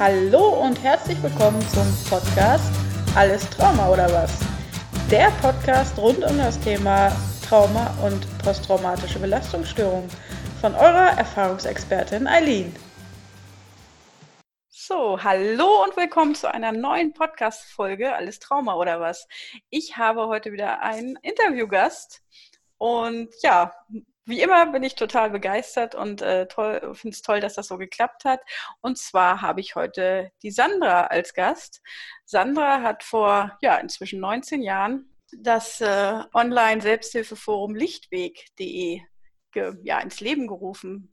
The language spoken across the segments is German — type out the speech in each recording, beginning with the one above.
Hallo und herzlich willkommen zum Podcast Alles Trauma oder was? Der Podcast rund um das Thema Trauma und posttraumatische Belastungsstörung von eurer Erfahrungsexpertin Eileen. So, hallo und willkommen zu einer neuen Podcast-Folge Alles Trauma oder was? Ich habe heute wieder einen Interviewgast und ja, wie immer bin ich total begeistert und äh, finde es toll, dass das so geklappt hat. Und zwar habe ich heute die Sandra als Gast. Sandra hat vor ja inzwischen 19 Jahren das äh, Online-Selbsthilfeforum lichtweg.de ja, ins Leben gerufen.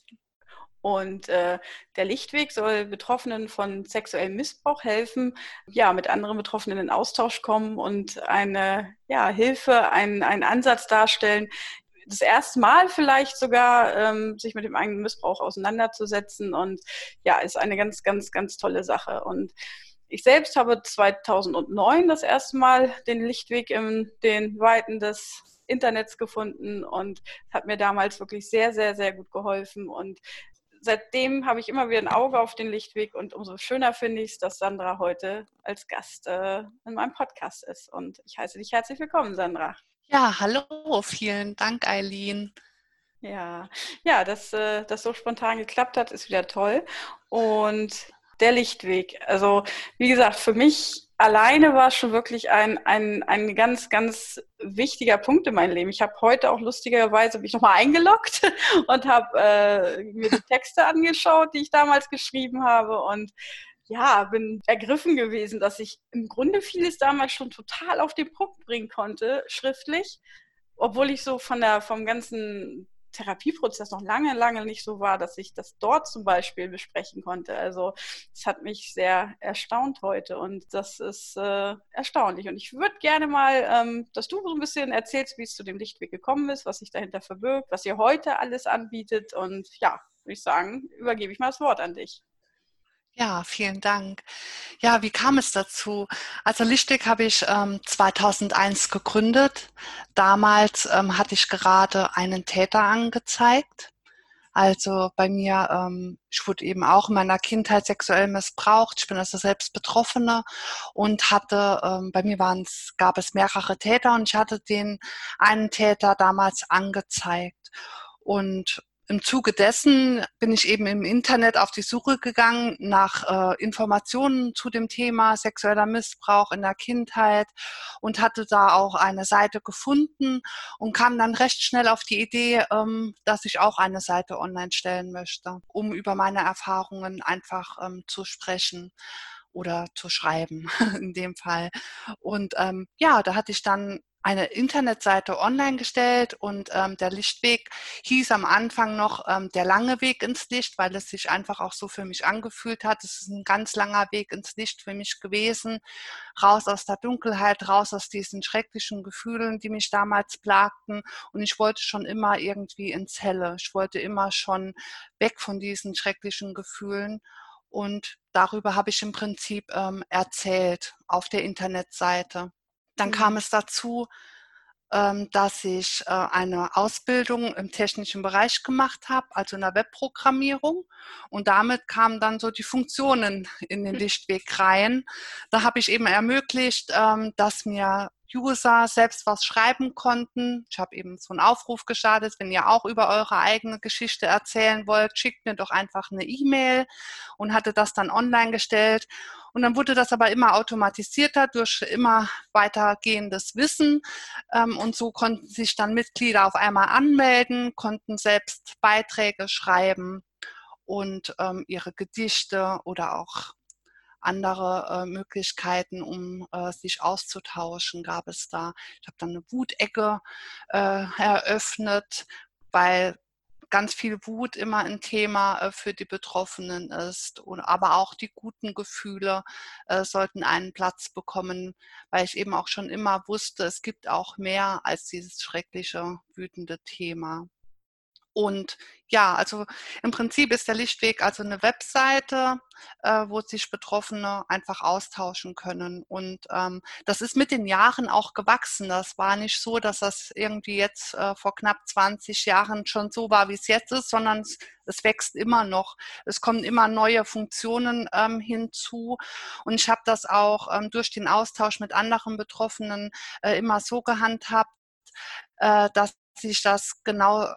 Und äh, der Lichtweg soll Betroffenen von sexuellem Missbrauch helfen, ja, mit anderen Betroffenen in Austausch kommen und eine ja, Hilfe, einen, einen Ansatz darstellen, das erste Mal vielleicht sogar ähm, sich mit dem eigenen Missbrauch auseinanderzusetzen. Und ja, ist eine ganz, ganz, ganz tolle Sache. Und ich selbst habe 2009 das erste Mal den Lichtweg in den Weiten des Internets gefunden und hat mir damals wirklich sehr, sehr, sehr gut geholfen. Und seitdem habe ich immer wieder ein Auge auf den Lichtweg und umso schöner finde ich es, dass Sandra heute als Gast äh, in meinem Podcast ist. Und ich heiße dich herzlich willkommen, Sandra. Ja, hallo, vielen Dank, Eileen. Ja, ja, dass äh, das so spontan geklappt hat, ist wieder toll. Und der Lichtweg, also wie gesagt, für mich alleine war schon wirklich ein, ein, ein ganz, ganz wichtiger Punkt in meinem Leben. Ich habe heute auch lustigerweise mich nochmal eingeloggt und habe äh, mir die Texte angeschaut, die ich damals geschrieben habe. Und ja, bin ergriffen gewesen, dass ich im Grunde vieles damals schon total auf den Punkt bringen konnte, schriftlich, obwohl ich so von der, vom ganzen Therapieprozess noch lange, lange nicht so war, dass ich das dort zum Beispiel besprechen konnte. Also es hat mich sehr erstaunt heute und das ist äh, erstaunlich. Und ich würde gerne mal, ähm, dass du so ein bisschen erzählst, wie es zu dem Lichtweg gekommen ist, was sich dahinter verbirgt, was ihr heute alles anbietet. Und ja, würde ich sagen, übergebe ich mal das Wort an dich. Ja, vielen Dank. Ja, wie kam es dazu? Also Lichtweg habe ich ähm, 2001 gegründet. Damals ähm, hatte ich gerade einen Täter angezeigt. Also bei mir, ähm, ich wurde eben auch in meiner Kindheit sexuell missbraucht. Ich bin also selbst Betroffene und hatte, ähm, bei mir waren es, gab es mehrere Täter und ich hatte den einen Täter damals angezeigt. Und im Zuge dessen bin ich eben im Internet auf die Suche gegangen nach äh, Informationen zu dem Thema sexueller Missbrauch in der Kindheit und hatte da auch eine Seite gefunden und kam dann recht schnell auf die Idee, ähm, dass ich auch eine Seite online stellen möchte, um über meine Erfahrungen einfach ähm, zu sprechen oder zu schreiben in dem Fall. Und ähm, ja, da hatte ich dann eine Internetseite online gestellt und ähm, der Lichtweg hieß am Anfang noch ähm, der lange Weg ins Licht, weil es sich einfach auch so für mich angefühlt hat. Es ist ein ganz langer Weg ins Licht für mich gewesen. Raus aus der Dunkelheit, raus aus diesen schrecklichen Gefühlen, die mich damals plagten. Und ich wollte schon immer irgendwie ins Helle. Ich wollte immer schon weg von diesen schrecklichen Gefühlen. Und darüber habe ich im Prinzip ähm, erzählt auf der Internetseite. Dann mhm. kam es dazu, ähm, dass ich äh, eine Ausbildung im technischen Bereich gemacht habe, also in der Webprogrammierung. Und damit kamen dann so die Funktionen in den Lichtweg rein. Da habe ich eben ermöglicht, ähm, dass mir User selbst was schreiben konnten. Ich habe eben so einen Aufruf gestartet, wenn ihr auch über eure eigene Geschichte erzählen wollt, schickt mir doch einfach eine E-Mail und hatte das dann online gestellt. Und dann wurde das aber immer automatisierter durch immer weitergehendes Wissen. Ähm, und so konnten sich dann Mitglieder auf einmal anmelden, konnten selbst Beiträge schreiben und ähm, ihre Gedichte oder auch andere äh, Möglichkeiten, um äh, sich auszutauschen, gab es da. Ich habe dann eine Wutecke äh, eröffnet, weil ganz viel Wut immer ein Thema äh, für die Betroffenen ist. Und, aber auch die guten Gefühle äh, sollten einen Platz bekommen, weil ich eben auch schon immer wusste, es gibt auch mehr als dieses schreckliche, wütende Thema. Und ja, also im Prinzip ist der Lichtweg also eine Webseite, äh, wo sich Betroffene einfach austauschen können. Und ähm, das ist mit den Jahren auch gewachsen. Das war nicht so, dass das irgendwie jetzt äh, vor knapp 20 Jahren schon so war, wie es jetzt ist, sondern es, es wächst immer noch. Es kommen immer neue Funktionen ähm, hinzu. Und ich habe das auch ähm, durch den Austausch mit anderen Betroffenen äh, immer so gehandhabt, äh, dass sich das genau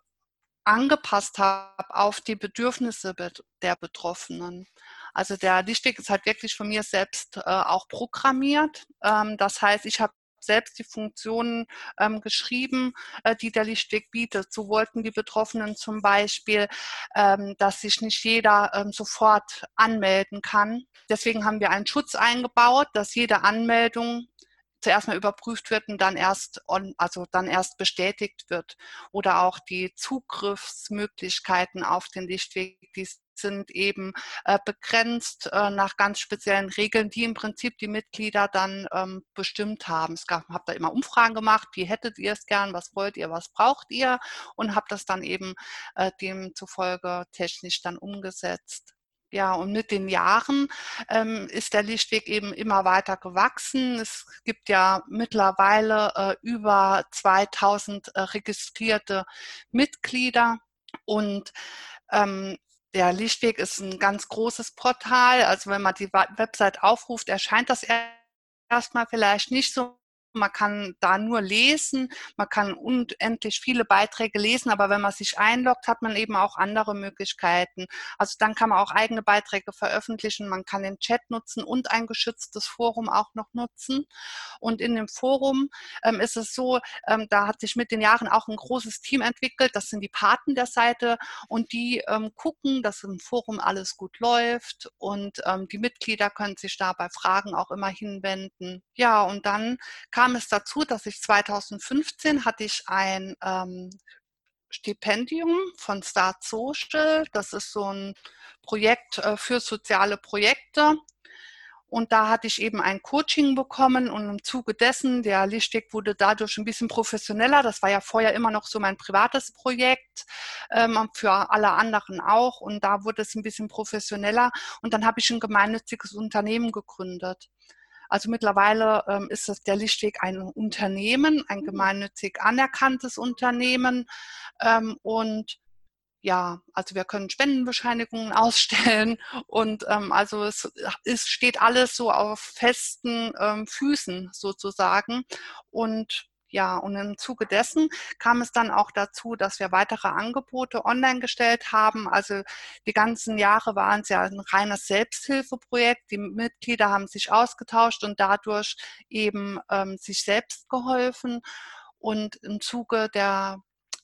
angepasst habe auf die Bedürfnisse der Betroffenen. Also der Lichtweg ist halt wirklich von mir selbst äh, auch programmiert. Ähm, das heißt, ich habe selbst die Funktionen ähm, geschrieben, äh, die der Lichtweg bietet. So wollten die Betroffenen zum Beispiel, ähm, dass sich nicht jeder ähm, sofort anmelden kann. Deswegen haben wir einen Schutz eingebaut, dass jede Anmeldung zuerst mal überprüft wird und dann erst on, also dann erst bestätigt wird. Oder auch die Zugriffsmöglichkeiten auf den Lichtweg, die sind eben äh, begrenzt äh, nach ganz speziellen Regeln, die im Prinzip die Mitglieder dann ähm, bestimmt haben. Es gab, habe da immer Umfragen gemacht, wie hättet ihr es gern, was wollt ihr, was braucht ihr und habe das dann eben äh, demzufolge technisch dann umgesetzt. Ja, und mit den Jahren ähm, ist der Lichtweg eben immer weiter gewachsen. Es gibt ja mittlerweile äh, über 2000 äh, registrierte Mitglieder und ähm, der Lichtweg ist ein ganz großes Portal. Also wenn man die Website aufruft, erscheint das erstmal vielleicht nicht so man kann da nur lesen, man kann unendlich viele Beiträge lesen, aber wenn man sich einloggt, hat man eben auch andere Möglichkeiten. Also dann kann man auch eigene Beiträge veröffentlichen, man kann den Chat nutzen und ein geschütztes Forum auch noch nutzen. Und in dem Forum ähm, ist es so, ähm, da hat sich mit den Jahren auch ein großes Team entwickelt, das sind die Paten der Seite und die ähm, gucken, dass im Forum alles gut läuft und ähm, die Mitglieder können sich da bei Fragen auch immer hinwenden. Ja, und dann kann kam es dazu, dass ich 2015 hatte ich ein ähm, Stipendium von Start Social. Das ist so ein Projekt äh, für soziale Projekte. Und da hatte ich eben ein Coaching bekommen und im Zuge dessen, der Lichtweg wurde dadurch ein bisschen professioneller. Das war ja vorher immer noch so mein privates Projekt, ähm, für alle anderen auch. Und da wurde es ein bisschen professioneller. Und dann habe ich ein gemeinnütziges Unternehmen gegründet. Also mittlerweile ähm, ist das der Lichtweg ein Unternehmen, ein mhm. gemeinnützig anerkanntes Unternehmen. Ähm, und ja, also wir können Spendenbescheinigungen ausstellen und ähm, also es, es steht alles so auf festen ähm, Füßen sozusagen. Und ja, und im Zuge dessen kam es dann auch dazu, dass wir weitere Angebote online gestellt haben. Also die ganzen Jahre waren es ja ein reines Selbsthilfeprojekt. Die Mitglieder haben sich ausgetauscht und dadurch eben ähm, sich selbst geholfen. Und im Zuge der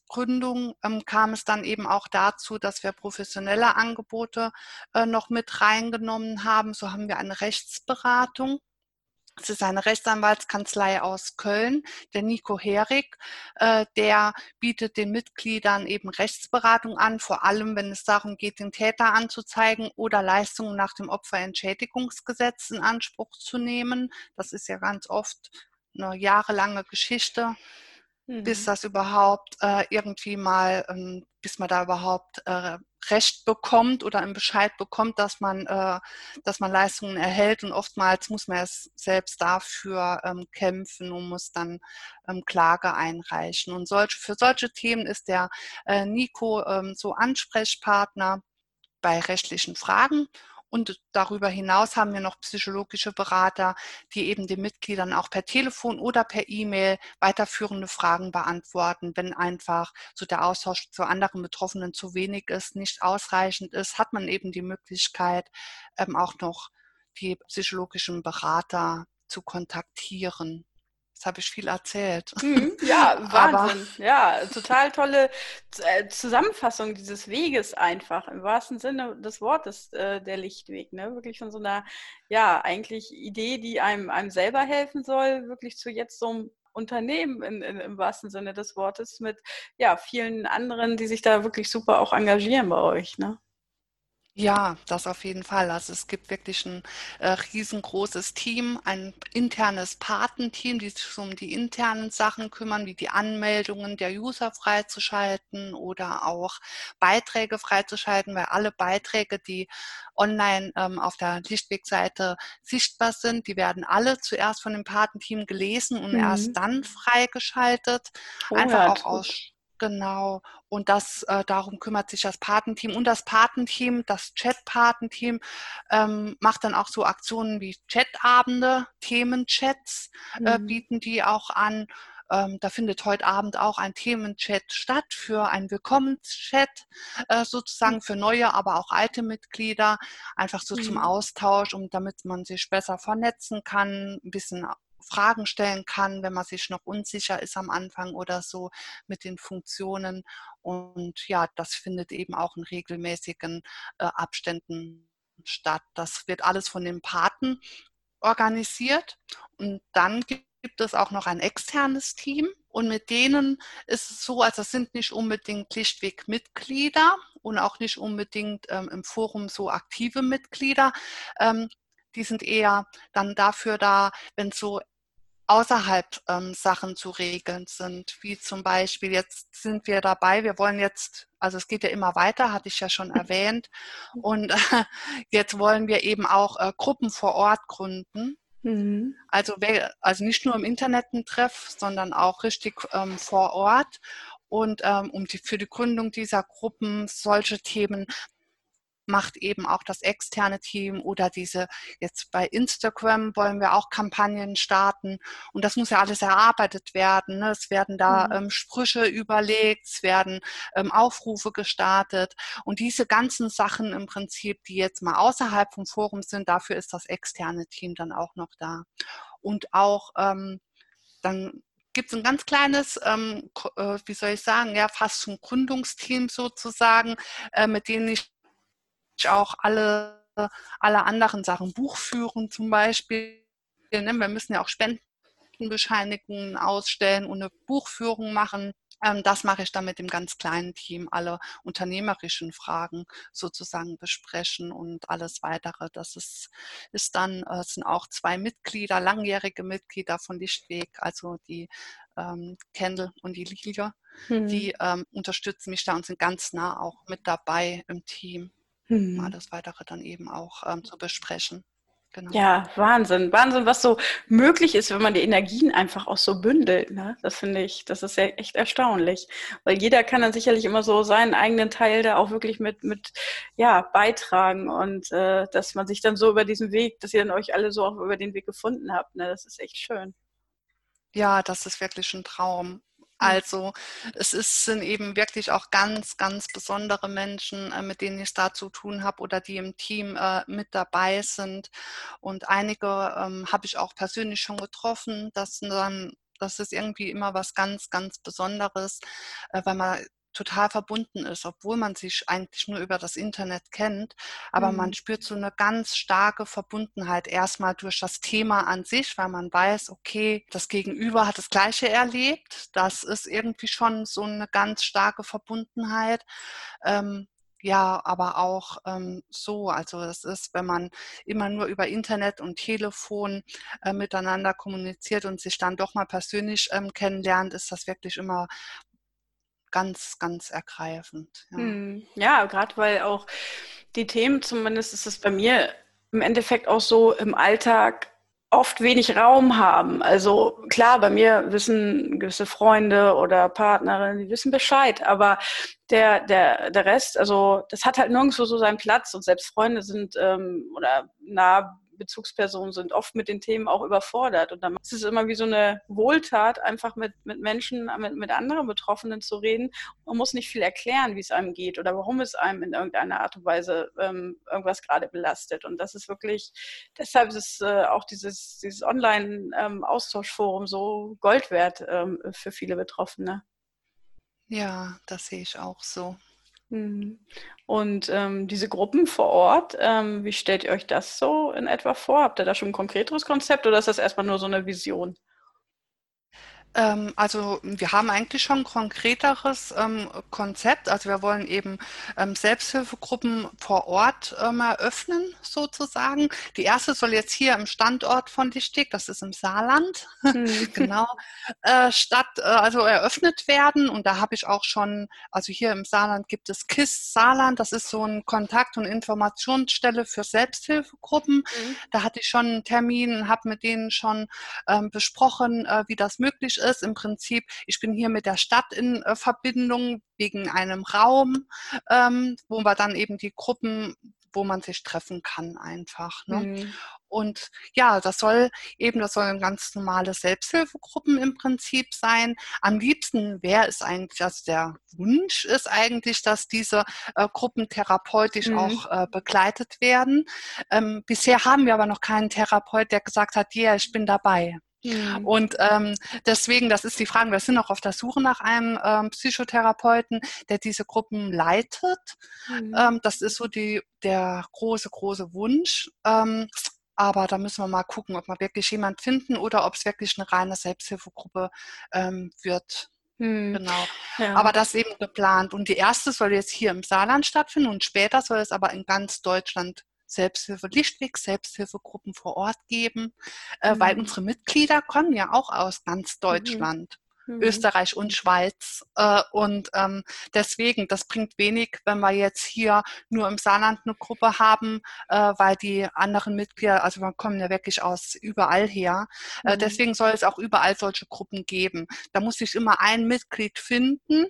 Gründung ähm, kam es dann eben auch dazu, dass wir professionelle Angebote äh, noch mit reingenommen haben. So haben wir eine Rechtsberatung es ist eine Rechtsanwaltskanzlei aus Köln, der Nico Herig. Äh, der bietet den Mitgliedern eben Rechtsberatung an, vor allem wenn es darum geht, den Täter anzuzeigen oder Leistungen nach dem Opferentschädigungsgesetz in Anspruch zu nehmen. Das ist ja ganz oft eine jahrelange Geschichte mhm. bis das überhaupt äh, irgendwie mal, ähm, bis man da überhaupt äh, Recht bekommt oder einen Bescheid bekommt, dass man, äh, dass man Leistungen erhält. Und oftmals muss man es selbst dafür ähm, kämpfen und muss dann ähm, Klage einreichen. Und solche, für solche Themen ist der äh, Nico ähm, so Ansprechpartner bei rechtlichen Fragen. Und darüber hinaus haben wir noch psychologische Berater, die eben den Mitgliedern auch per Telefon oder per E-Mail weiterführende Fragen beantworten. Wenn einfach so der Austausch zu anderen Betroffenen zu wenig ist, nicht ausreichend ist, hat man eben die Möglichkeit, ähm, auch noch die psychologischen Berater zu kontaktieren. Jetzt habe ich viel erzählt. Mhm, ja, Wahnsinn. Aber ja, total tolle äh, Zusammenfassung dieses Weges einfach, im wahrsten Sinne des Wortes, äh, der Lichtweg. Ne? Wirklich von so einer, ja, eigentlich Idee, die einem, einem selber helfen soll, wirklich zu jetzt so einem Unternehmen in, in, im wahrsten Sinne des Wortes mit ja, vielen anderen, die sich da wirklich super auch engagieren bei euch. Ne? Ja, das auf jeden Fall. Also es gibt wirklich ein äh, riesengroßes Team, ein internes Patenteam, die sich um die internen Sachen kümmern, wie die Anmeldungen der User freizuschalten oder auch Beiträge freizuschalten, weil alle Beiträge, die online ähm, auf der Lichtwegseite sichtbar sind, die werden alle zuerst von dem Patenteam gelesen und mhm. erst dann freigeschaltet. Oh, Einfach ja, auch aus Genau. Und das, äh, darum kümmert sich das Patenteam. Und das Patenteam, das Chat-Patenteam, ähm, macht dann auch so Aktionen wie Chatabende, Themenchats äh, mhm. bieten die auch an. Ähm, da findet heute Abend auch ein Themenchat statt für ein Willkommenschat, äh, sozusagen für neue, aber auch alte Mitglieder, einfach so mhm. zum Austausch, um damit man sich besser vernetzen kann, ein bisschen Fragen stellen kann, wenn man sich noch unsicher ist am Anfang oder so mit den Funktionen. Und ja, das findet eben auch in regelmäßigen äh, Abständen statt. Das wird alles von den Paten organisiert. Und dann gibt es auch noch ein externes Team. Und mit denen ist es so, also sind nicht unbedingt schlichtweg Mitglieder und auch nicht unbedingt ähm, im Forum so aktive Mitglieder. Ähm, die sind eher dann dafür da, wenn so außerhalb ähm, Sachen zu regeln sind, wie zum Beispiel jetzt sind wir dabei, wir wollen jetzt, also es geht ja immer weiter, hatte ich ja schon erwähnt, und äh, jetzt wollen wir eben auch äh, Gruppen vor Ort gründen. Mhm. Also, also nicht nur im Internet ein Treff, sondern auch richtig ähm, vor Ort. Und ähm, um die, für die Gründung dieser Gruppen solche Themen macht eben auch das externe Team oder diese, jetzt bei Instagram wollen wir auch Kampagnen starten und das muss ja alles erarbeitet werden. Ne? Es werden da mhm. ähm, Sprüche überlegt, es werden ähm, Aufrufe gestartet und diese ganzen Sachen im Prinzip, die jetzt mal außerhalb vom Forum sind, dafür ist das externe Team dann auch noch da. Und auch ähm, dann gibt es ein ganz kleines, ähm, äh, wie soll ich sagen, ja, fast ein Gründungsteam sozusagen, äh, mit denen ich auch alle, alle anderen Sachen, Buchführen zum Beispiel. Ne? Wir müssen ja auch Spendenbescheinigungen ausstellen und eine Buchführung machen. Ähm, das mache ich dann mit dem ganz kleinen Team, alle unternehmerischen Fragen sozusagen besprechen und alles weitere. Das ist, ist dann, äh, sind auch zwei Mitglieder, langjährige Mitglieder von Lichtweg, also die ähm, Kendall und die Lilia, mhm. die ähm, unterstützen mich da und sind ganz nah auch mit dabei im Team mhm. alles weitere dann eben auch ähm, zu besprechen. Genau. Ja, Wahnsinn. Wahnsinn, was so möglich ist, wenn man die Energien einfach auch so bündelt. Ne? Das finde ich, das ist ja echt erstaunlich. Weil jeder kann dann sicherlich immer so seinen eigenen Teil da auch wirklich mit, mit ja, beitragen und äh, dass man sich dann so über diesen Weg, dass ihr dann euch alle so auch über den Weg gefunden habt. Ne? Das ist echt schön. Ja, das ist wirklich ein Traum. Also es ist, sind eben wirklich auch ganz, ganz besondere Menschen, äh, mit denen ich da zu tun habe oder die im Team äh, mit dabei sind. Und einige ähm, habe ich auch persönlich schon getroffen. Das, dann, das ist irgendwie immer was ganz, ganz Besonderes, äh, weil man total verbunden ist, obwohl man sich eigentlich nur über das Internet kennt. Aber mhm. man spürt so eine ganz starke Verbundenheit erstmal durch das Thema an sich, weil man weiß, okay, das Gegenüber hat das Gleiche erlebt. Das ist irgendwie schon so eine ganz starke Verbundenheit. Ähm, ja, aber auch ähm, so. Also das ist, wenn man immer nur über Internet und Telefon äh, miteinander kommuniziert und sich dann doch mal persönlich ähm, kennenlernt, ist das wirklich immer ganz, ganz ergreifend. Ja, hm. ja gerade weil auch die Themen, zumindest ist es bei mir im Endeffekt auch so im Alltag oft wenig Raum haben. Also klar, bei mir wissen gewisse Freunde oder Partnerinnen, die wissen Bescheid, aber der, der, der Rest, also das hat halt nirgendwo so seinen Platz und selbst Freunde sind ähm, oder nah Bezugspersonen sind oft mit den Themen auch überfordert. Und dann ist es immer wie so eine Wohltat, einfach mit, mit Menschen, mit, mit anderen Betroffenen zu reden. Man muss nicht viel erklären, wie es einem geht oder warum es einem in irgendeiner Art und Weise ähm, irgendwas gerade belastet. Und das ist wirklich, deshalb ist äh, auch dieses, dieses Online-Austauschforum ähm, so Gold wert ähm, für viele Betroffene. Ja, das sehe ich auch so. Mhm. Und ähm, diese Gruppen vor Ort, ähm, wie stellt ihr euch das so in etwa vor? Habt ihr da schon ein konkreteres Konzept oder ist das erstmal nur so eine Vision? Ähm, also wir haben eigentlich schon ein konkreteres ähm, Konzept. Also wir wollen eben ähm, Selbsthilfegruppen vor Ort eröffnen, sozusagen. Die erste soll jetzt hier im Standort von Lichtig, das ist im Saarland, mhm. genau, äh, statt, äh, also eröffnet werden. Und da habe ich auch schon, also hier im Saarland gibt es KISS Saarland, das ist so ein Kontakt- und Informationsstelle für Selbsthilfegruppen. Mhm. Da hatte ich schon einen Termin, habe mit denen schon besprochen, äh, wie das möglich ist ist. Im Prinzip, ich bin hier mit der Stadt in äh, Verbindung wegen einem Raum, ähm, wo wir dann eben die Gruppen wo man sich treffen kann einfach. Ne? Mhm. Und ja, das soll eben, das sollen ganz normale Selbsthilfegruppen im Prinzip sein. Am liebsten wäre es eigentlich, also der Wunsch ist eigentlich, dass diese äh, Gruppen therapeutisch mhm. auch äh, begleitet werden. Ähm, bisher haben wir aber noch keinen Therapeut, der gesagt hat, ja, yeah, ich bin dabei. Mhm. Und ähm, deswegen, das ist die Frage, wir sind auch auf der Suche nach einem ähm, Psychotherapeuten, der diese Gruppen leitet. Mhm. Ähm, das ist so die, der große, große Wunsch. Ähm, aber da müssen wir mal gucken, ob wir wirklich jemand finden oder ob es wirklich eine reine Selbsthilfegruppe ähm, wird. Hm. Genau. Ja. Aber das ist eben geplant. Und die erste soll jetzt hier im Saarland stattfinden und später soll es aber in ganz Deutschland Selbsthilfe Lichtweg, Selbsthilfegruppen vor Ort geben, äh, mhm. weil unsere Mitglieder kommen ja auch aus ganz mhm. Deutschland. Mhm. Österreich und Schweiz. Äh, und ähm, deswegen, das bringt wenig, wenn wir jetzt hier nur im Saarland eine Gruppe haben, äh, weil die anderen Mitglieder, also wir kommen ja wirklich aus überall her. Äh, mhm. deswegen soll es auch überall solche Gruppen geben. Da muss sich immer ein Mitglied finden, äh,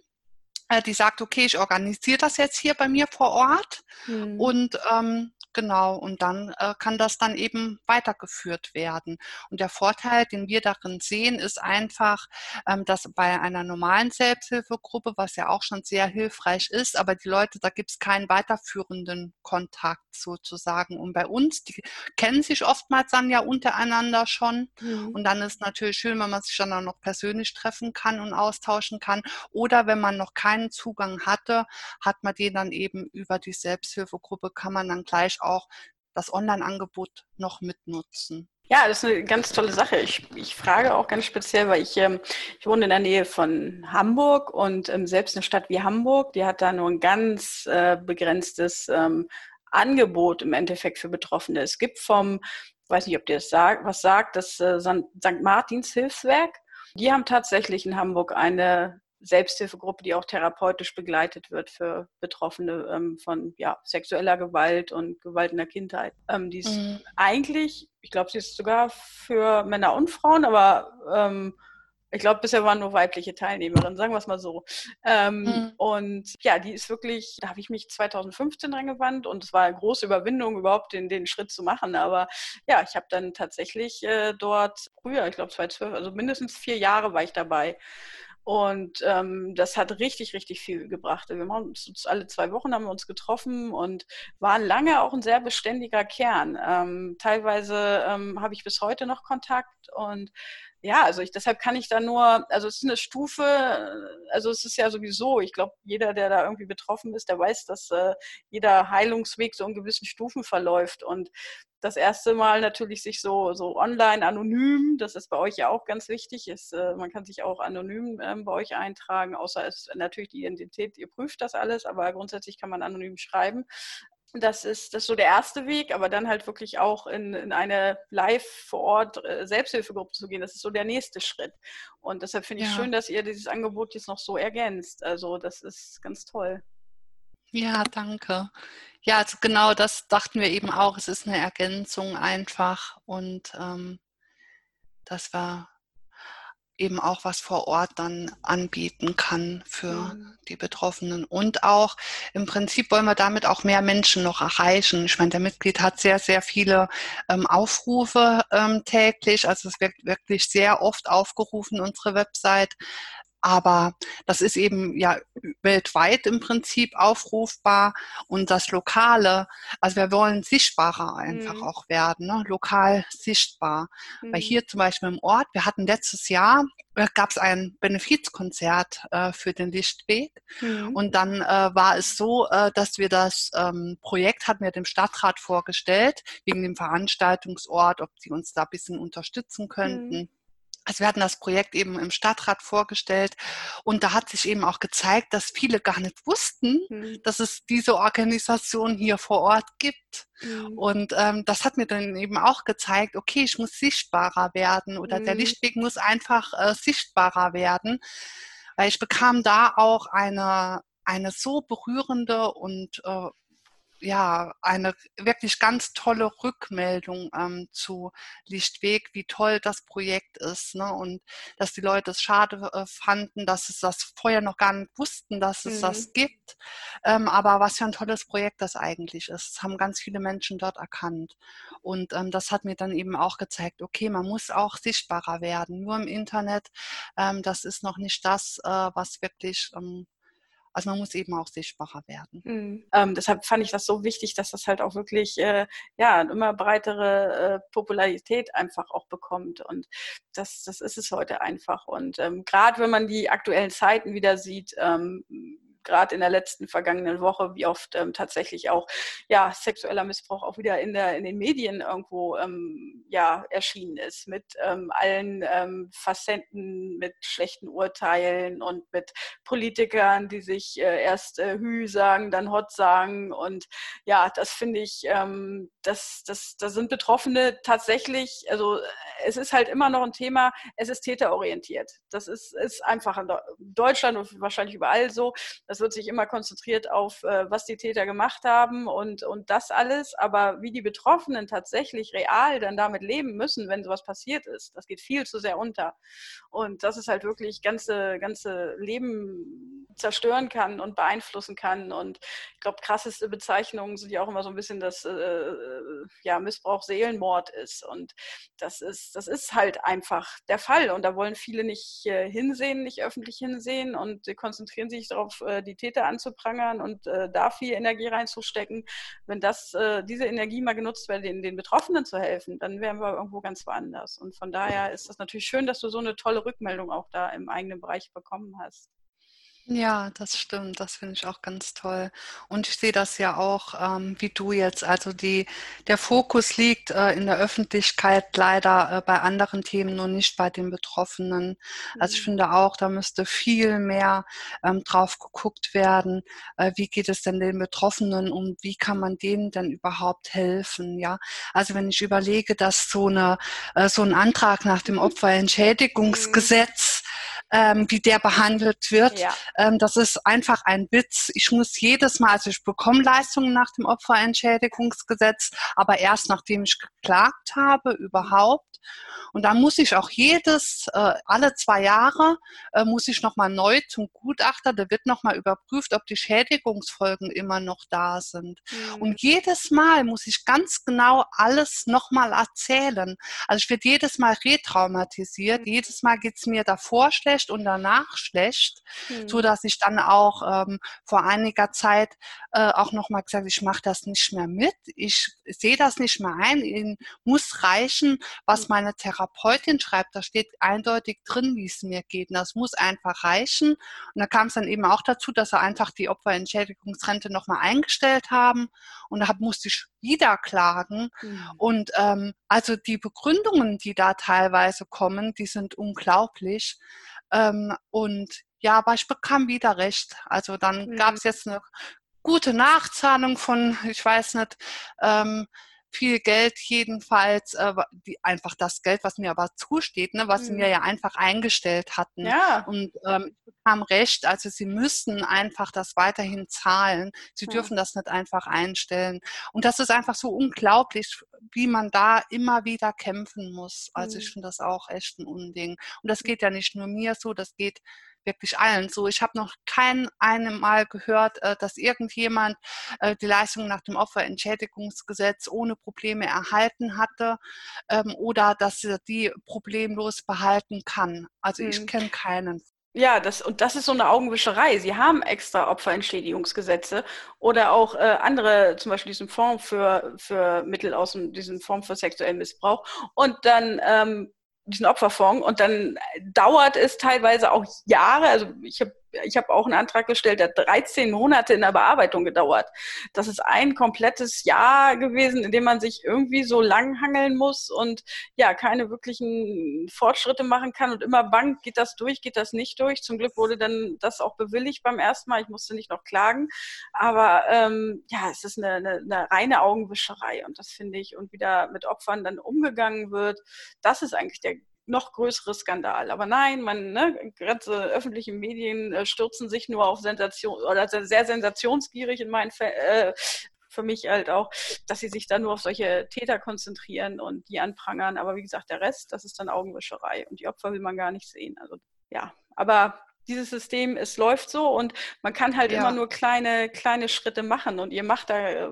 die sagt, okay, ich organisiere das jetzt hier bei mir vor Ort mhm. und ähm, Genau, und dann äh, kann das dann eben weitergeführt werden. Und der Vorteil, den wir darin sehen, ist einfach, ähm, dass bei einer normalen Selbsthilfegruppe, was ja auch schon sehr hilfreich ist, aber die Leute, da gibt es keinen weiterführenden Kontakt sozusagen. Und bei uns, die kennen sich oftmals dann ja untereinander schon. Mhm. Und dann ist natürlich schön, wenn man sich dann auch noch persönlich treffen kann und austauschen kann. Oder wenn man noch keinen Zugang hatte, hat man den dann eben über die Selbsthilfegruppe, kann man dann gleich auch das Online-Angebot noch mitnutzen. Ja, das ist eine ganz tolle Sache. Ich, ich frage auch ganz speziell, weil ich, ähm, ich wohne in der Nähe von Hamburg und ähm, selbst eine Stadt wie Hamburg, die hat da nur ein ganz äh, begrenztes ähm, Angebot im Endeffekt für Betroffene. Es gibt vom, weiß nicht, ob dir das sagt, was sagt, das äh, St. Martins Hilfswerk. Die haben tatsächlich in Hamburg eine Selbsthilfegruppe, die auch therapeutisch begleitet wird für Betroffene ähm, von ja, sexueller Gewalt und Gewalt in der Kindheit. Ähm, die ist mhm. eigentlich, ich glaube, sie ist sogar für Männer und Frauen, aber ähm, ich glaube, bisher waren nur weibliche Teilnehmerinnen, sagen wir es mal so. Ähm, mhm. Und ja, die ist wirklich, da habe ich mich 2015 dran gewandt und es war eine große Überwindung, überhaupt den, den Schritt zu machen. Aber ja, ich habe dann tatsächlich äh, dort früher, ich glaube 2012, also mindestens vier Jahre war ich dabei. Und ähm, das hat richtig, richtig viel gebracht. Wir haben uns alle zwei Wochen haben wir uns getroffen und waren lange auch ein sehr beständiger Kern. Ähm, teilweise ähm, habe ich bis heute noch Kontakt und ja, also ich, deshalb kann ich da nur, also es ist eine Stufe, also es ist ja sowieso, ich glaube, jeder, der da irgendwie betroffen ist, der weiß, dass äh, jeder Heilungsweg so in gewissen Stufen verläuft. Und das erste Mal natürlich sich so, so online anonym, das ist bei euch ja auch ganz wichtig, ist, äh, man kann sich auch anonym äh, bei euch eintragen, außer es natürlich die Identität, ihr prüft das alles, aber grundsätzlich kann man anonym schreiben. Das ist, das ist so der erste Weg, aber dann halt wirklich auch in, in eine live vor Ort äh, Selbsthilfegruppe zu gehen, das ist so der nächste Schritt. Und deshalb finde ich ja. schön, dass ihr dieses Angebot jetzt noch so ergänzt. Also das ist ganz toll. Ja, danke. Ja, also genau das dachten wir eben auch. Es ist eine Ergänzung einfach und ähm, das war eben auch was vor Ort dann anbieten kann für mhm. die Betroffenen. Und auch im Prinzip wollen wir damit auch mehr Menschen noch erreichen. Ich meine, der Mitglied hat sehr, sehr viele ähm, Aufrufe ähm, täglich. Also es wird wirklich sehr oft aufgerufen, unsere Website. Aber das ist eben ja weltweit im Prinzip aufrufbar und das Lokale, also wir wollen sichtbarer einfach mhm. auch werden, ne? lokal sichtbar. Mhm. Weil hier zum Beispiel im Ort, wir hatten letztes Jahr, äh, gab es ein Benefizkonzert äh, für den Lichtweg mhm. und dann äh, war es so, äh, dass wir das ähm, Projekt hatten wir dem Stadtrat vorgestellt, wegen dem Veranstaltungsort, ob sie uns da ein bisschen unterstützen könnten. Also wir hatten das Projekt eben im Stadtrat vorgestellt und da hat sich eben auch gezeigt, dass viele gar nicht wussten, mhm. dass es diese Organisation hier vor Ort gibt. Mhm. Und ähm, das hat mir dann eben auch gezeigt, okay, ich muss sichtbarer werden oder mhm. der Lichtweg muss einfach äh, sichtbarer werden. Weil ich bekam da auch eine, eine so berührende und äh, ja, eine wirklich ganz tolle Rückmeldung ähm, zu Lichtweg, wie toll das Projekt ist. Ne? Und dass die Leute es schade äh, fanden, dass es das vorher noch gar nicht wussten, dass es mhm. das gibt. Ähm, aber was für ein tolles Projekt das eigentlich ist. Das haben ganz viele Menschen dort erkannt. Und ähm, das hat mir dann eben auch gezeigt, okay, man muss auch sichtbarer werden. Nur im Internet, ähm, das ist noch nicht das, äh, was wirklich ähm, also man muss eben auch sichtbarer werden. Mhm. Ähm, deshalb fand ich das so wichtig, dass das halt auch wirklich äh, ja immer breitere äh, Popularität einfach auch bekommt. Und das, das ist es heute einfach. Und ähm, gerade wenn man die aktuellen Zeiten wieder sieht, ähm, gerade in der letzten vergangenen Woche, wie oft ähm, tatsächlich auch ja, sexueller Missbrauch auch wieder in, der, in den Medien irgendwo ähm, ja, erschienen ist, mit ähm, allen ähm, Facetten, mit schlechten Urteilen und mit Politikern, die sich äh, erst äh, Hü sagen, dann Hot sagen. Und ja, das finde ich, ähm, das, das, das sind Betroffene tatsächlich, also es ist halt immer noch ein Thema, es ist täterorientiert. Das ist, ist einfach in Deutschland und wahrscheinlich überall so. Das wird sich immer konzentriert auf, äh, was die Täter gemacht haben und, und das alles. Aber wie die Betroffenen tatsächlich real dann damit leben müssen, wenn sowas passiert ist, das geht viel zu sehr unter. Und das ist halt wirklich ganze, ganze Leben zerstören kann und beeinflussen kann. Und ich glaube, krasseste Bezeichnungen sind ja auch immer so ein bisschen, dass äh, ja, Missbrauch Seelenmord ist. Und das ist, das ist halt einfach der Fall. Und da wollen viele nicht äh, hinsehen, nicht öffentlich hinsehen und konzentrieren sich darauf, äh, die Täter anzuprangern und äh, da viel Energie reinzustecken. Wenn das, äh, diese Energie mal genutzt wird, den, den Betroffenen zu helfen, dann wären wir irgendwo ganz woanders. Und von daher ist das natürlich schön, dass du so eine tolle Rückmeldung auch da im eigenen Bereich bekommen hast. Ja, das stimmt. Das finde ich auch ganz toll. Und ich sehe das ja auch, ähm, wie du jetzt. Also die, der Fokus liegt äh, in der Öffentlichkeit leider äh, bei anderen Themen und nicht bei den Betroffenen. Also ich mhm. finde auch, da müsste viel mehr ähm, drauf geguckt werden. Äh, wie geht es denn den Betroffenen und wie kann man denen denn überhaupt helfen? Ja, also wenn ich überlege, dass so eine, äh, so ein Antrag nach dem mhm. Opferentschädigungsgesetz ähm, wie der behandelt wird. Ja. Ähm, das ist einfach ein Witz. Ich muss jedes Mal, also ich bekomme Leistungen nach dem Opferentschädigungsgesetz, aber erst nachdem ich geklagt habe überhaupt. Und dann muss ich auch jedes, äh, alle zwei Jahre, äh, muss ich nochmal neu zum Gutachter, der wird nochmal überprüft, ob die Schädigungsfolgen immer noch da sind. Mhm. Und jedes Mal muss ich ganz genau alles nochmal erzählen. Also ich werde jedes Mal retraumatisiert, mhm. jedes Mal geht es mir davor schlecht und danach schlecht, mhm. so dass ich dann auch ähm, vor einiger Zeit äh, auch nochmal gesagt, ich mache das nicht mehr mit, ich sehe das nicht mehr ein, Ihnen muss reichen, was mhm. meine Therapeutin schreibt, da steht eindeutig drin, wie es mir geht. Und das muss einfach reichen. Und da kam es dann eben auch dazu, dass er einfach die Opferentschädigungsrente nochmal eingestellt haben. Und da musste ich wieder klagen. Mhm. Und ähm, also die Begründungen, die da teilweise kommen, die sind unglaublich. Ähm, und ja, aber ich bekam wieder recht. Also dann mhm. gab es jetzt eine gute Nachzahlung von, ich weiß nicht, ähm, viel Geld jedenfalls, äh, die, einfach das Geld, was mir aber zusteht, ne, was mhm. sie mir ja einfach eingestellt hatten. Ja. Und ähm, ich bekam recht, also sie müssen einfach das weiterhin zahlen. Sie dürfen das nicht einfach einstellen. Und das ist einfach so unglaublich, wie man da immer wieder kämpfen muss. Also mhm. ich finde das auch echt ein Unding. Und das geht ja nicht nur mir so, das geht wirklich allen so. Ich habe noch kein einmal gehört, äh, dass irgendjemand äh, die Leistung nach dem Opferentschädigungsgesetz ohne Probleme erhalten hatte ähm, oder dass er die problemlos behalten kann. Also ich mhm. kenne keinen. Ja, das, und das ist so eine Augenwischerei. Sie haben extra Opferentschädigungsgesetze oder auch äh, andere, zum Beispiel diesen Fonds für, für Mittel aus dem, diesen Fonds für sexuellen Missbrauch. Und dann ähm, diesen Opferfonds und dann dauert es teilweise auch Jahre. Also ich habe ich habe auch einen Antrag gestellt, der 13 Monate in der Bearbeitung gedauert. Das ist ein komplettes Jahr gewesen, in dem man sich irgendwie so langhangeln muss und ja, keine wirklichen Fortschritte machen kann und immer bangt, geht das durch, geht das nicht durch. Zum Glück wurde dann das auch bewilligt beim ersten Mal. Ich musste nicht noch klagen. Aber ähm, ja, es ist eine, eine, eine reine Augenwischerei und das finde ich, und wie da mit Opfern dann umgegangen wird, das ist eigentlich der noch größere Skandal. Aber nein, man, ne, gerade öffentliche Medien äh, stürzen sich nur auf Sensation oder sehr sensationsgierig in meinen. Äh, für mich halt auch, dass sie sich dann nur auf solche Täter konzentrieren und die anprangern. Aber wie gesagt, der Rest, das ist dann Augenwischerei und die Opfer will man gar nicht sehen. Also ja, aber dieses System, es läuft so und man kann halt ja. immer nur kleine, kleine Schritte machen und ihr macht da äh,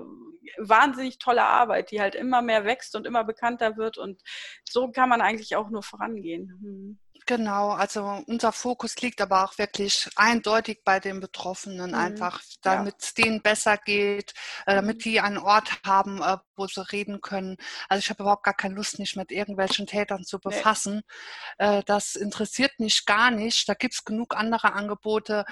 wahnsinnig tolle Arbeit, die halt immer mehr wächst und immer bekannter wird und so kann man eigentlich auch nur vorangehen. Genau, also unser Fokus liegt aber auch wirklich eindeutig bei den Betroffenen, mhm. einfach damit es ja. denen besser geht, äh, damit die einen Ort haben, äh, wo sie reden können. Also ich habe überhaupt gar keine Lust, mich mit irgendwelchen Tätern zu befassen. Nee. Äh, das interessiert mich gar nicht. Da gibt es genug andere Angebote,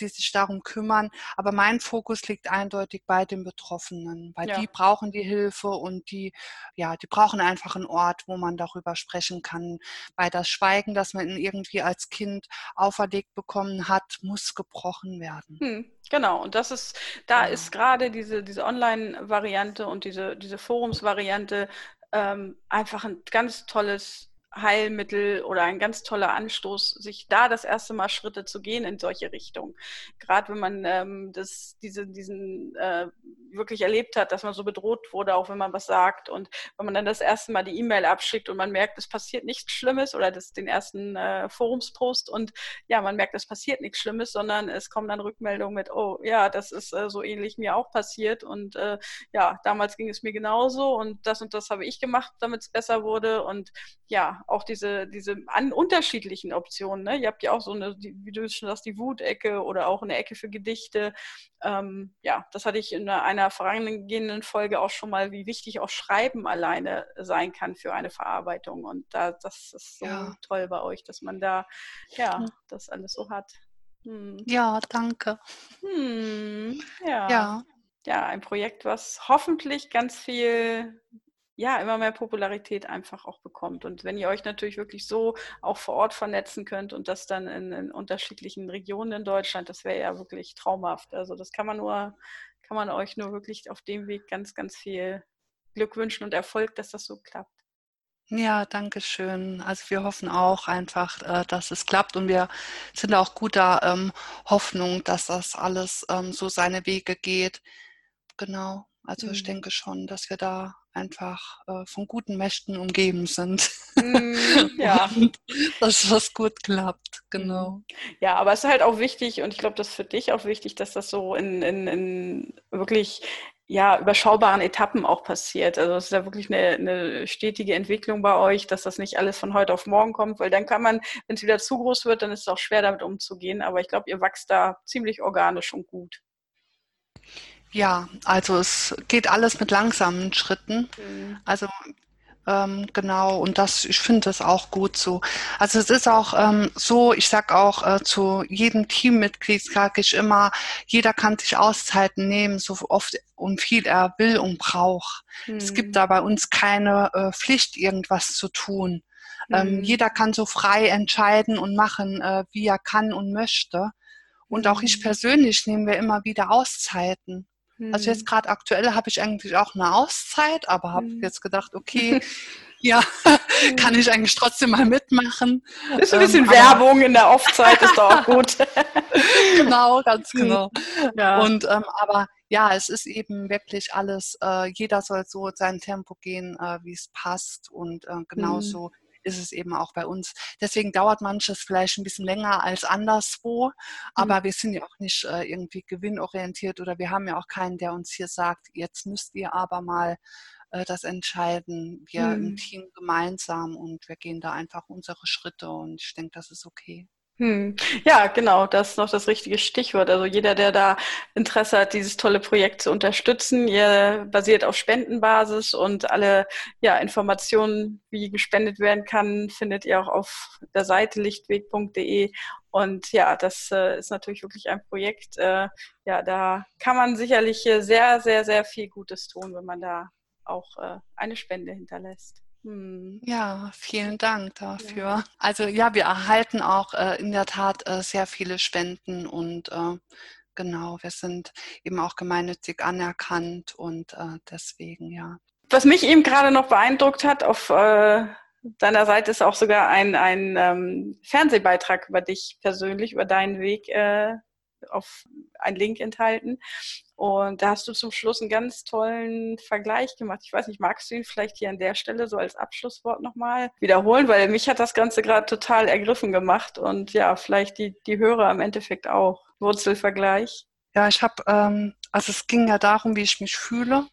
die sich darum kümmern. Aber mein Fokus liegt eindeutig bei den Betroffenen, weil ja. die brauchen die Hilfe und die, ja, die brauchen einfach einen Ort, wo man darüber sprechen kann. Weil das Schweigen, das man man irgendwie als Kind auferlegt bekommen hat, muss gebrochen werden. Hm, genau, und das ist, da ja. ist gerade diese, diese Online-Variante und diese, diese Forums-Variante ähm, einfach ein ganz tolles Heilmittel oder ein ganz toller Anstoß, sich da das erste Mal Schritte zu gehen in solche Richtungen. Gerade wenn man ähm, das, diese, diesen äh, wirklich erlebt hat, dass man so bedroht wurde, auch wenn man was sagt. Und wenn man dann das erste Mal die E-Mail abschickt und man merkt, es passiert nichts Schlimmes oder das, den ersten äh, Forumspost und ja, man merkt, es passiert nichts Schlimmes, sondern es kommen dann Rückmeldungen mit, oh ja, das ist äh, so ähnlich mir auch passiert und äh, ja, damals ging es mir genauso und das und das habe ich gemacht, damit es besser wurde und ja, auch diese, diese an unterschiedlichen Optionen. Ne? Ihr habt ja auch so eine, wie du schon sagst, die Wutecke oder auch eine Ecke für Gedichte. Ähm, ja, das hatte ich in einer vorangehenden Folge auch schon mal, wie wichtig auch Schreiben alleine sein kann für eine Verarbeitung. Und da, das ist so ja. toll bei euch, dass man da ja, das alles so hat. Hm. Ja, danke. Hm, ja. ja. Ja, ein Projekt, was hoffentlich ganz viel ja, immer mehr Popularität einfach auch bekommt. Und wenn ihr euch natürlich wirklich so auch vor Ort vernetzen könnt und das dann in, in unterschiedlichen Regionen in Deutschland, das wäre ja wirklich traumhaft. Also das kann man nur, kann man euch nur wirklich auf dem Weg ganz, ganz viel Glück wünschen und Erfolg, dass das so klappt. Ja, danke schön. Also wir hoffen auch einfach, äh, dass es klappt und wir sind auch guter ähm, Hoffnung, dass das alles ähm, so seine Wege geht. Genau. Also mhm. ich denke schon, dass wir da einfach äh, von guten Mächten umgeben sind. Mm, ja. dass das gut klappt, genau. Mhm. Ja, aber es ist halt auch wichtig und ich glaube, das ist für dich auch wichtig, dass das so in, in, in wirklich ja, überschaubaren Etappen auch passiert. Also es ist ja wirklich eine, eine stetige Entwicklung bei euch, dass das nicht alles von heute auf morgen kommt, weil dann kann man, wenn es wieder zu groß wird, dann ist es auch schwer damit umzugehen. Aber ich glaube, ihr wächst da ziemlich organisch und gut. Ja, also es geht alles mit langsamen Schritten. Mhm. Also ähm, genau, und das, ich finde das auch gut so. Also es ist auch ähm, so, ich sag auch äh, zu jedem Teammitglied sage ich immer, jeder kann sich Auszeiten nehmen, so oft und viel er will und braucht. Mhm. Es gibt da bei uns keine äh, Pflicht, irgendwas zu tun. Ähm, mhm. jeder kann so frei entscheiden und machen, äh, wie er kann und möchte. Und auch ich mhm. persönlich nehme mir immer wieder Auszeiten. Also jetzt mhm. gerade aktuell habe ich eigentlich auch eine Auszeit, aber habe mhm. jetzt gedacht, okay, ja, kann ich eigentlich trotzdem mal mitmachen. Ist ein bisschen ähm, Werbung in der Offzeit, ist doch auch gut. genau, ganz mhm. genau. Ja. Und ähm, aber ja, es ist eben wirklich alles, äh, jeder soll so sein Tempo gehen, äh, wie es passt und äh, genauso mhm ist es eben auch bei uns. Deswegen dauert manches vielleicht ein bisschen länger als anderswo, aber mhm. wir sind ja auch nicht äh, irgendwie gewinnorientiert oder wir haben ja auch keinen, der uns hier sagt, jetzt müsst ihr aber mal äh, das entscheiden. Wir mhm. im Team gemeinsam und wir gehen da einfach unsere Schritte und ich denke, das ist okay. Hm. Ja, genau, das ist noch das richtige Stichwort. Also jeder, der da Interesse hat, dieses tolle Projekt zu unterstützen, ihr basiert auf Spendenbasis und alle ja, Informationen, wie gespendet werden kann, findet ihr auch auf der Seite lichtweg.de Und ja, das äh, ist natürlich wirklich ein Projekt, äh, ja, da kann man sicherlich sehr, sehr, sehr viel Gutes tun, wenn man da auch äh, eine Spende hinterlässt. Hm. Ja, vielen Dank dafür. Ja. Also ja, wir erhalten auch äh, in der Tat äh, sehr viele Spenden und äh, genau, wir sind eben auch gemeinnützig anerkannt und äh, deswegen ja. Was mich eben gerade noch beeindruckt hat, auf äh, deiner Seite ist auch sogar ein, ein ähm, Fernsehbeitrag über dich persönlich, über deinen Weg äh, auf einen Link enthalten. Und da hast du zum Schluss einen ganz tollen Vergleich gemacht. Ich weiß nicht, magst du ihn vielleicht hier an der Stelle so als Abschlusswort nochmal wiederholen? Weil mich hat das Ganze gerade total ergriffen gemacht und ja, vielleicht die, die Hörer im Endeffekt auch. Wurzelvergleich. Ja, ich habe, ähm, also es ging ja darum, wie ich mich fühle.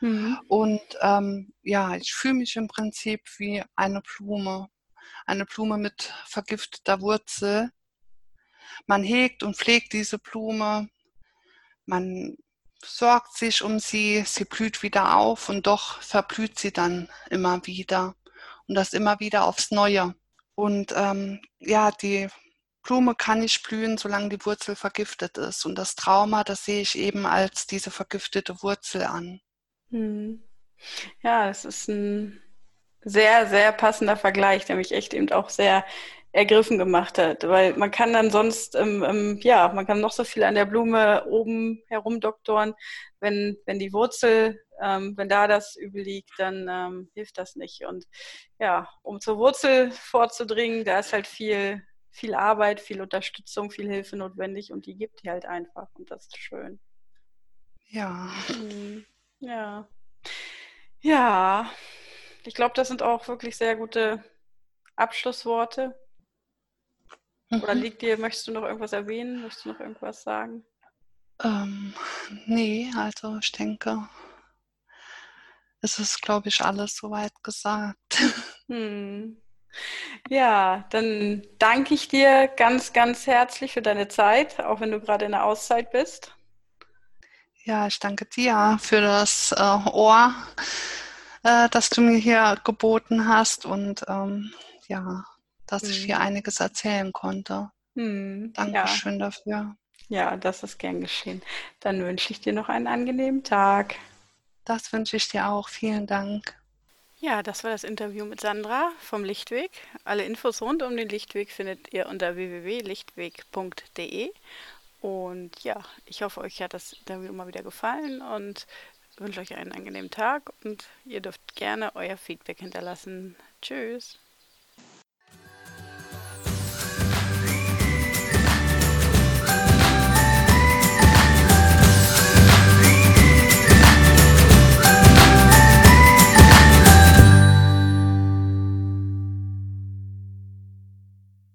Mhm. Und ähm, ja, ich fühle mich im Prinzip wie eine Blume. Eine Blume mit vergifteter Wurzel. Man hegt und pflegt diese Blume. Man sorgt sich um sie, sie blüht wieder auf und doch verblüht sie dann immer wieder und das immer wieder aufs Neue. Und ähm, ja, die Blume kann nicht blühen, solange die Wurzel vergiftet ist. Und das Trauma, das sehe ich eben als diese vergiftete Wurzel an. Hm. Ja, es ist ein sehr, sehr passender Vergleich, der mich echt eben auch sehr ergriffen gemacht hat, weil man kann dann sonst, ähm, ähm, ja, man kann noch so viel an der Blume oben herumdoktoren, wenn, wenn die Wurzel, ähm, wenn da das übel liegt, dann ähm, hilft das nicht. Und ja, um zur Wurzel vorzudringen, da ist halt viel, viel Arbeit, viel Unterstützung, viel Hilfe notwendig und die gibt die halt einfach und das ist schön. Ja. Mhm. Ja. Ja. Ich glaube, das sind auch wirklich sehr gute Abschlussworte. Oder mhm. liegt dir, möchtest du noch irgendwas erwähnen? Möchtest du noch irgendwas sagen? Ähm, nee, also ich denke, es ist, glaube ich, alles soweit gesagt. Hm. Ja, dann danke ich dir ganz, ganz herzlich für deine Zeit, auch wenn du gerade in der Auszeit bist. Ja, ich danke dir für das äh, Ohr, äh, das du mir hier geboten hast und ähm, ja, dass ich hier mhm. einiges erzählen konnte. Hm, Dankeschön ja. dafür. Ja, das ist gern geschehen. Dann wünsche ich dir noch einen angenehmen Tag. Das wünsche ich dir auch. Vielen Dank. Ja, das war das Interview mit Sandra vom Lichtweg. Alle Infos rund um den Lichtweg findet ihr unter www.lichtweg.de. Und ja, ich hoffe, euch hat das Interview mal wieder gefallen und wünsche euch einen angenehmen Tag und ihr dürft gerne euer Feedback hinterlassen. Tschüss.